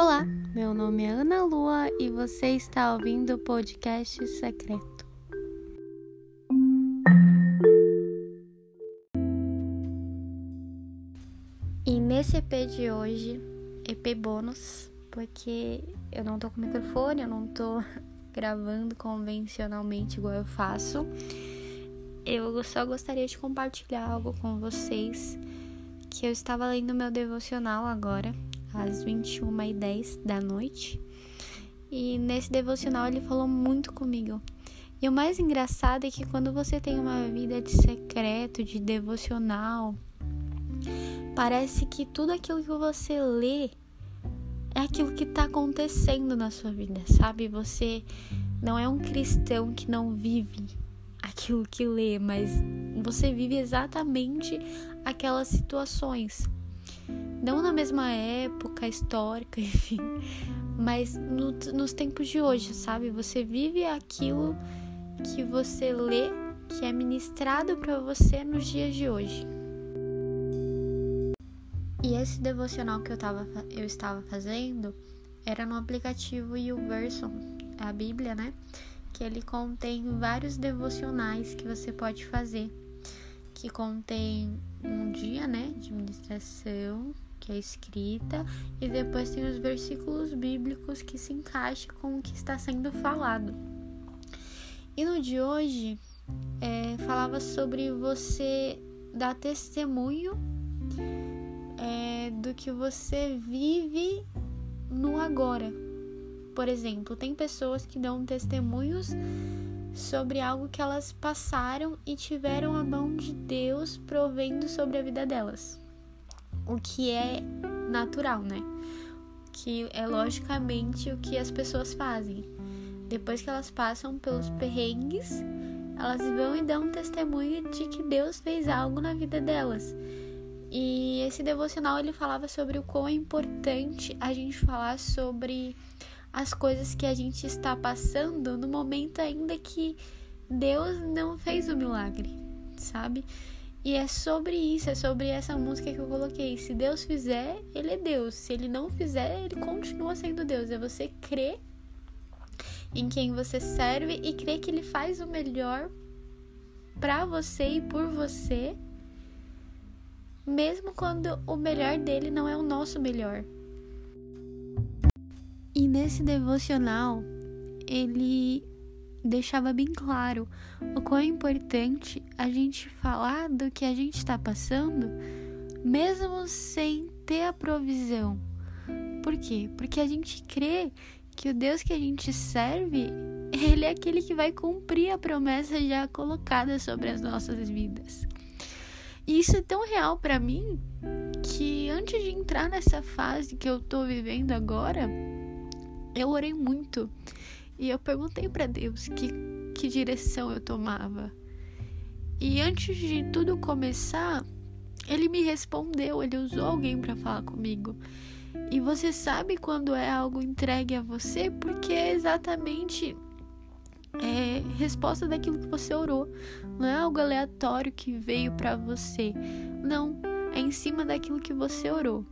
Olá, meu nome é Ana Lua e você está ouvindo o podcast secreto. E nesse EP de hoje, EP bônus, porque eu não tô com microfone, eu não tô gravando convencionalmente igual eu faço. Eu só gostaria de compartilhar algo com vocês que eu estava lendo meu devocional agora às 21h10 da noite. E nesse devocional ele falou muito comigo. E o mais engraçado é que quando você tem uma vida de secreto, de devocional, parece que tudo aquilo que você lê é aquilo que está acontecendo na sua vida, sabe? Você não é um cristão que não vive aquilo que lê, mas você vive exatamente aquelas situações não na mesma época histórica, enfim, mas no, nos tempos de hoje, sabe? Você vive aquilo que você lê, que é ministrado para você nos dias de hoje. E esse devocional que eu, tava, eu estava fazendo era no aplicativo YouVersion, a Bíblia, né? Que ele contém vários devocionais que você pode fazer, que contém um dia, né, de ministração, que é escrita, e depois tem os versículos bíblicos que se encaixam com o que está sendo falado. E no de hoje, é, falava sobre você dar testemunho é, do que você vive no agora. Por exemplo, tem pessoas que dão testemunhos sobre algo que elas passaram e tiveram a mão de Deus provendo sobre a vida delas o que é natural, né? Que é logicamente o que as pessoas fazem. Depois que elas passam pelos perrengues, elas vão e dão testemunho de que Deus fez algo na vida delas. E esse devocional ele falava sobre o quão é importante a gente falar sobre as coisas que a gente está passando no momento ainda que Deus não fez o milagre, sabe? E é sobre isso, é sobre essa música que eu coloquei. Se Deus fizer, Ele é Deus. Se Ele não fizer, Ele continua sendo Deus. É você crer em quem você serve e crer que Ele faz o melhor para você e por você, mesmo quando o melhor dele não é o nosso melhor. E nesse devocional, ele deixava bem claro o quão é importante a gente falar do que a gente está passando, mesmo sem ter a provisão. Por quê? Porque a gente crê que o Deus que a gente serve, ele é aquele que vai cumprir a promessa já colocada sobre as nossas vidas. E isso é tão real para mim que antes de entrar nessa fase que eu tô vivendo agora, eu orei muito e eu perguntei para Deus que, que direção eu tomava. E antes de tudo começar, ele me respondeu, ele usou alguém para falar comigo. E você sabe quando é algo entregue a você, porque é exatamente é, resposta daquilo que você orou. Não é algo aleatório que veio para você. Não, é em cima daquilo que você orou.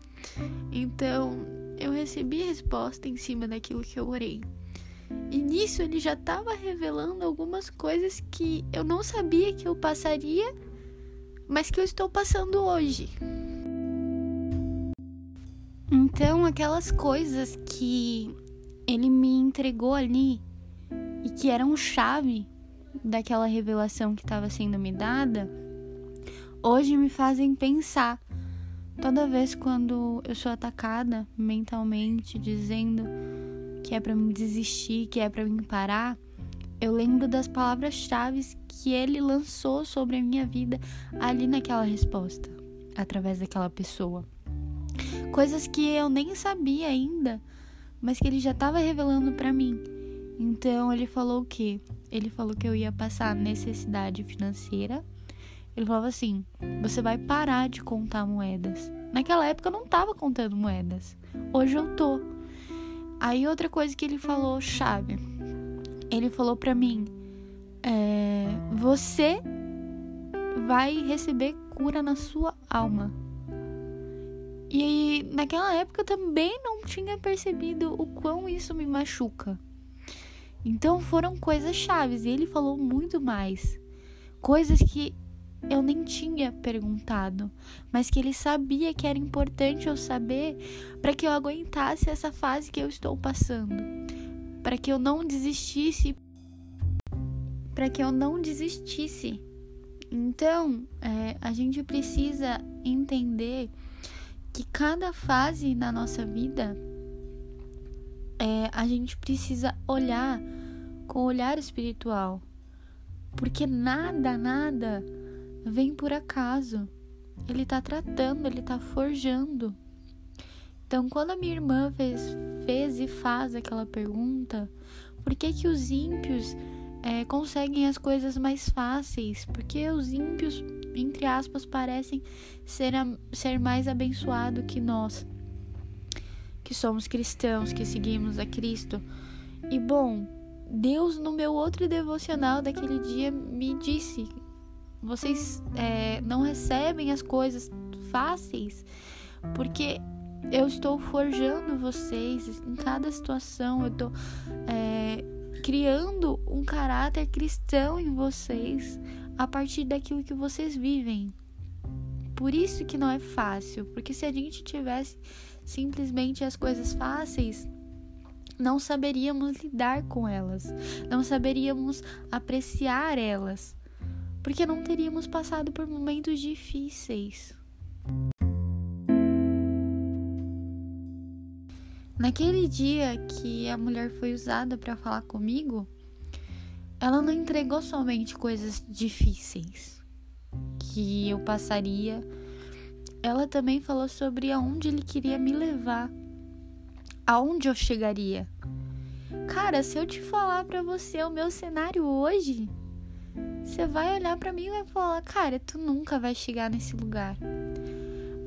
Então, eu recebi resposta em cima daquilo que eu orei. E nisso ele já estava revelando algumas coisas que eu não sabia que eu passaria, mas que eu estou passando hoje. Então, aquelas coisas que ele me entregou ali e que eram chave daquela revelação que estava sendo me dada, hoje me fazem pensar. Toda vez quando eu sou atacada mentalmente, dizendo que é para me desistir, que é para me parar, eu lembro das palavras-chave que ele lançou sobre a minha vida ali naquela resposta, através daquela pessoa. Coisas que eu nem sabia ainda, mas que ele já estava revelando para mim. Então ele falou o quê? Ele falou que eu ia passar necessidade financeira. Ele falava assim: você vai parar de contar moedas. Naquela época eu não estava contando moedas. Hoje eu tô. Aí outra coisa que ele falou chave, ele falou para mim, é, você vai receber cura na sua alma. E naquela época eu também não tinha percebido o quão isso me machuca. Então foram coisas chaves e ele falou muito mais. Coisas que eu nem tinha perguntado, mas que ele sabia que era importante eu saber para que eu aguentasse essa fase que eu estou passando, para que eu não desistisse, para que eu não desistisse. Então, é, a gente precisa entender que cada fase na nossa vida é, a gente precisa olhar com o olhar espiritual, porque nada, nada vem por acaso. Ele está tratando, ele está forjando. Então, quando a minha irmã fez, fez e faz aquela pergunta, por que que os ímpios é, conseguem as coisas mais fáceis? Porque os ímpios, entre aspas, parecem ser, ser mais abençoados que nós, que somos cristãos, que seguimos a Cristo. E bom, Deus, no meu outro devocional daquele dia, me disse vocês é, não recebem as coisas fáceis porque eu estou forjando vocês em cada situação, eu estou é, criando um caráter cristão em vocês a partir daquilo que vocês vivem. Por isso que não é fácil, porque se a gente tivesse simplesmente as coisas fáceis, não saberíamos lidar com elas, não saberíamos apreciar elas porque não teríamos passado por momentos difíceis. Naquele dia que a mulher foi usada para falar comigo, ela não entregou somente coisas difíceis que eu passaria, ela também falou sobre aonde ele queria me levar, aonde eu chegaria. Cara, se eu te falar para você o meu cenário hoje, você vai olhar para mim e vai falar: "Cara, tu nunca vai chegar nesse lugar".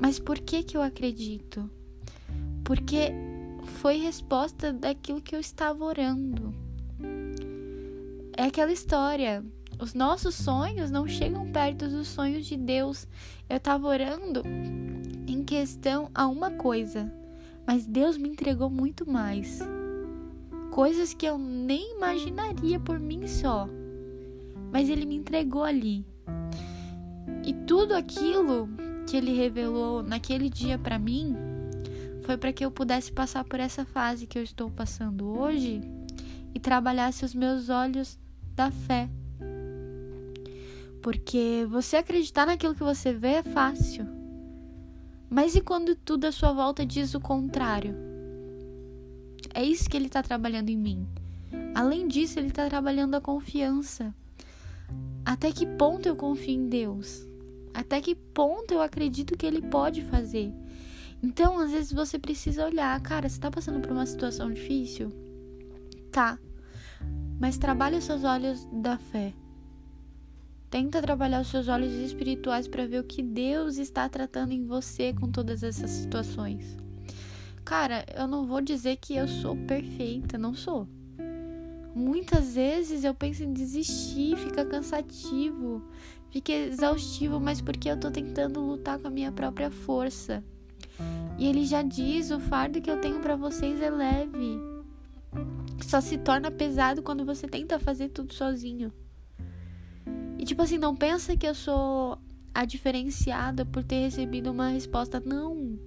Mas por que que eu acredito? Porque foi resposta daquilo que eu estava orando. É aquela história. Os nossos sonhos não chegam perto dos sonhos de Deus. Eu estava orando em questão a uma coisa, mas Deus me entregou muito mais. Coisas que eu nem imaginaria por mim só mas ele me entregou ali. E tudo aquilo que ele revelou naquele dia para mim foi para que eu pudesse passar por essa fase que eu estou passando hoje e trabalhasse os meus olhos da fé. Porque você acreditar naquilo que você vê é fácil. Mas e quando tudo à sua volta diz o contrário? É isso que ele está trabalhando em mim. Além disso, ele está trabalhando a confiança. Até que ponto eu confio em Deus? Até que ponto eu acredito que Ele pode fazer? Então, às vezes você precisa olhar, cara, você tá passando por uma situação difícil? Tá. Mas trabalhe os seus olhos da fé. Tenta trabalhar os seus olhos espirituais para ver o que Deus está tratando em você com todas essas situações. Cara, eu não vou dizer que eu sou perfeita, não sou. Muitas vezes eu penso em desistir, fica cansativo, fica exaustivo, mas porque eu tô tentando lutar com a minha própria força. E ele já diz: o fardo que eu tenho para vocês é leve. Só se torna pesado quando você tenta fazer tudo sozinho. E tipo assim, não pensa que eu sou a diferenciada por ter recebido uma resposta não.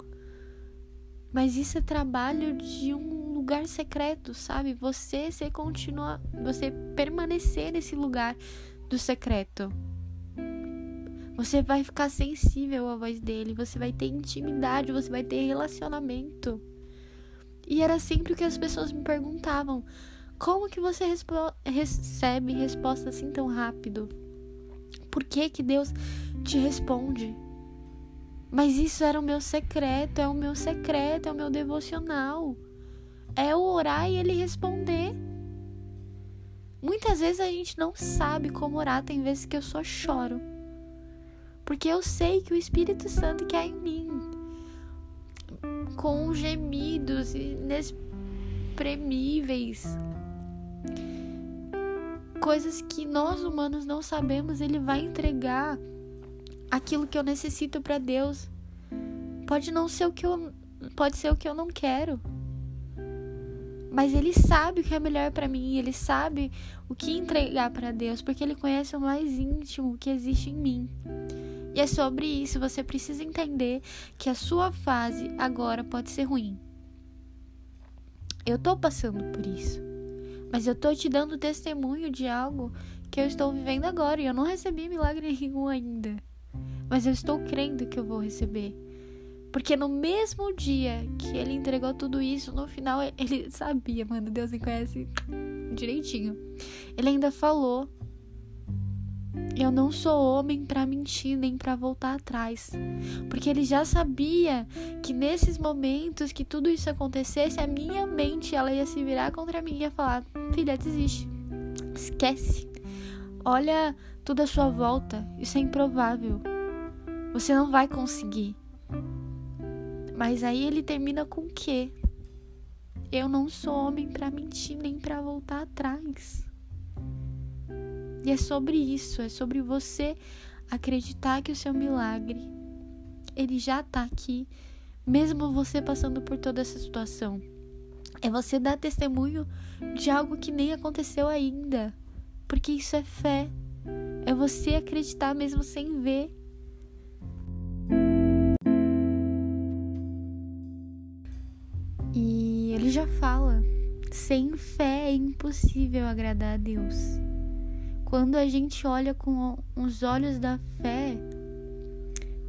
Mas isso é trabalho de um lugar secreto, sabe? Você se continua, você permanecer nesse lugar do secreto. Você vai ficar sensível à voz dele, você vai ter intimidade, você vai ter relacionamento. E era sempre o que as pessoas me perguntavam: como que você recebe resposta assim tão rápido? Por que que Deus te responde? Mas isso era o meu secreto, é o meu secreto, é o meu devocional é o orar e ele responder. Muitas vezes a gente não sabe como orar, tem vezes que eu só choro. Porque eu sei que o Espírito Santo quer em mim. Com gemidos inexprimíveis. Coisas que nós humanos não sabemos, ele vai entregar aquilo que eu necessito para Deus. Pode não ser o que eu pode ser o que eu não quero. Mas ele sabe o que é melhor para mim, ele sabe o que entregar para Deus, porque ele conhece o mais íntimo que existe em mim. E é sobre isso, você precisa entender que a sua fase agora pode ser ruim. Eu tô passando por isso. Mas eu tô te dando testemunho de algo que eu estou vivendo agora e eu não recebi milagre nenhum ainda. Mas eu estou crendo que eu vou receber. Porque no mesmo dia que ele entregou tudo isso, no final ele sabia, mano, Deus me conhece direitinho. Ele ainda falou eu não sou homem para mentir nem para voltar atrás. Porque ele já sabia que nesses momentos que tudo isso acontecesse, a minha mente ela ia se virar contra mim e ia falar: "Filha, desiste. Esquece. Olha tudo à sua volta. Isso é improvável. Você não vai conseguir." Mas aí ele termina com o quê? Eu não sou homem para mentir nem para voltar atrás. E é sobre isso, é sobre você acreditar que o seu milagre ele já está aqui, mesmo você passando por toda essa situação. É você dar testemunho de algo que nem aconteceu ainda, porque isso é fé. É você acreditar mesmo sem ver. Sem fé é impossível agradar a Deus. Quando a gente olha com os olhos da fé,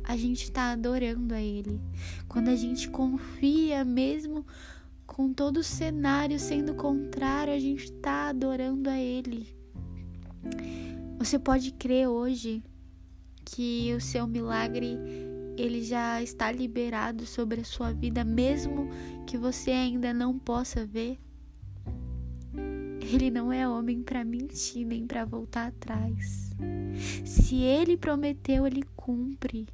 a gente está adorando a Ele. Quando a gente confia, mesmo com todo o cenário sendo contrário, a gente está adorando a Ele. Você pode crer hoje que o seu milagre ele já está liberado sobre a sua vida, mesmo que você ainda não possa ver. Ele não é homem para mentir nem para voltar atrás. Se ele prometeu, ele cumpre.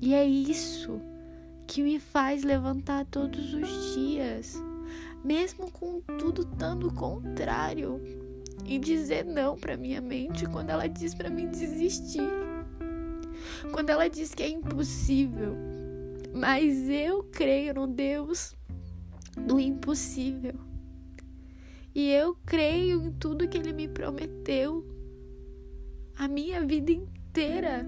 E é isso que me faz levantar todos os dias, mesmo com tudo estando contrário, e dizer não para minha mente quando ela diz para mim desistir. Quando ela diz que é impossível. Mas eu creio no Deus do impossível. E eu creio em tudo que ele me prometeu. A minha vida inteira.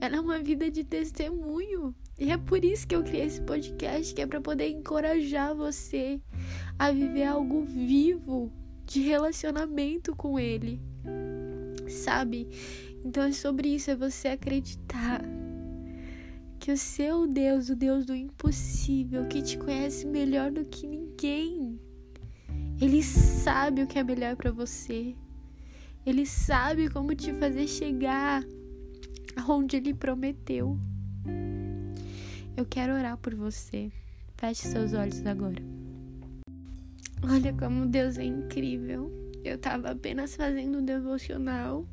Ela é uma vida de testemunho. E é por isso que eu criei esse podcast, que é para poder encorajar você a viver algo vivo de relacionamento com ele. Sabe? Então é sobre isso, é você acreditar que o seu Deus, o Deus do impossível, que te conhece melhor do que ninguém, ele sabe o que é melhor para você. Ele sabe como te fazer chegar aonde ele prometeu. Eu quero orar por você. Feche seus olhos agora. Olha como Deus é incrível. Eu tava apenas fazendo um devocional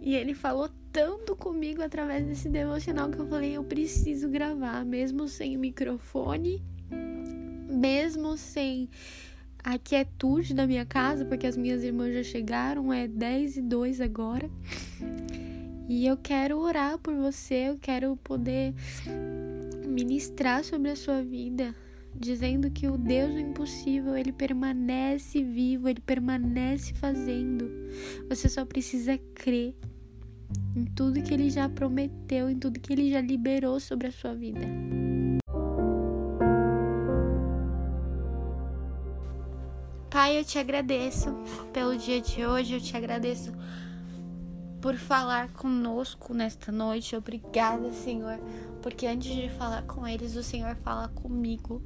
e ele falou tanto comigo através desse devocional que eu falei: eu preciso gravar, mesmo sem microfone, mesmo sem a quietude da minha casa, porque as minhas irmãs já chegaram, é 10 e 2 agora. E eu quero orar por você, eu quero poder ministrar sobre a sua vida, dizendo que o Deus do impossível, ele permanece vivo, ele permanece fazendo. Você só precisa crer em tudo que ele já prometeu, em tudo que ele já liberou sobre a sua vida. Pai, eu te agradeço pelo dia de hoje, eu te agradeço por falar conosco nesta noite. Obrigada, Senhor, porque antes de falar com eles, o Senhor fala comigo.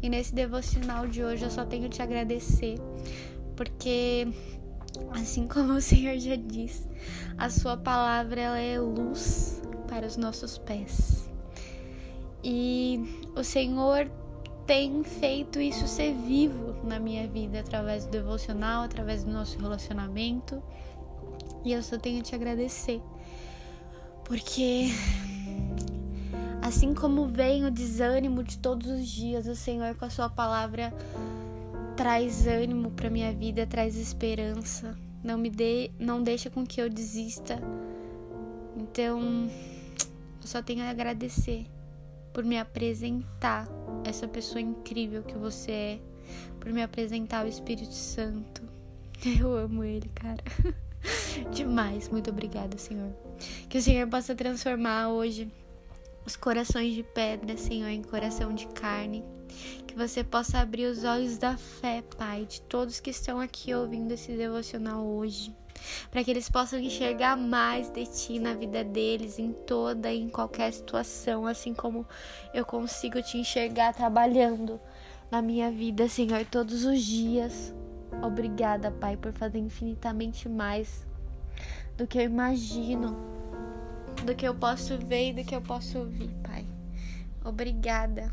E nesse devocional de hoje eu só tenho te agradecer, porque assim como o Senhor já diz, a sua palavra ela é luz para os nossos pés. E o Senhor tem feito isso ser vivo na minha vida através do devocional, através do nosso relacionamento. E eu só tenho a te agradecer. Porque assim como vem o desânimo de todos os dias, o Senhor com a sua palavra traz ânimo para minha vida, traz esperança. Não me dê, não deixa com que eu desista. Então, só tenho a agradecer por me apresentar essa pessoa incrível que você é, por me apresentar o Espírito Santo. Eu amo ele, cara. Demais. Muito obrigada, Senhor. Que o Senhor possa transformar hoje os corações de pedra, Senhor, em coração de carne. Que você possa abrir os olhos da fé, Pai, de todos que estão aqui ouvindo esse devocional hoje para que eles possam enxergar mais de ti na vida deles, em toda e em qualquer situação, assim como eu consigo te enxergar trabalhando na minha vida, Senhor, todos os dias. Obrigada, Pai, por fazer infinitamente mais do que eu imagino, do que eu posso ver e do que eu posso ouvir, Pai. Obrigada.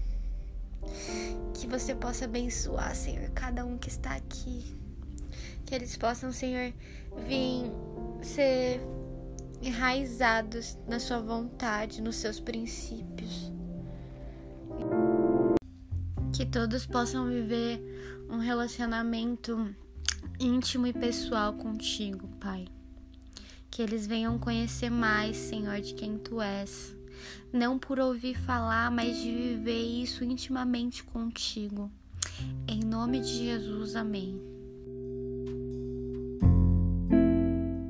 Que você possa abençoar, Senhor, cada um que está aqui que eles possam, Senhor, vir ser enraizados na Sua vontade, nos seus princípios. Que todos possam viver um relacionamento íntimo e pessoal contigo, Pai. Que eles venham conhecer mais, Senhor, de quem Tu és. Não por ouvir falar, mas de viver isso intimamente contigo. Em nome de Jesus, amém.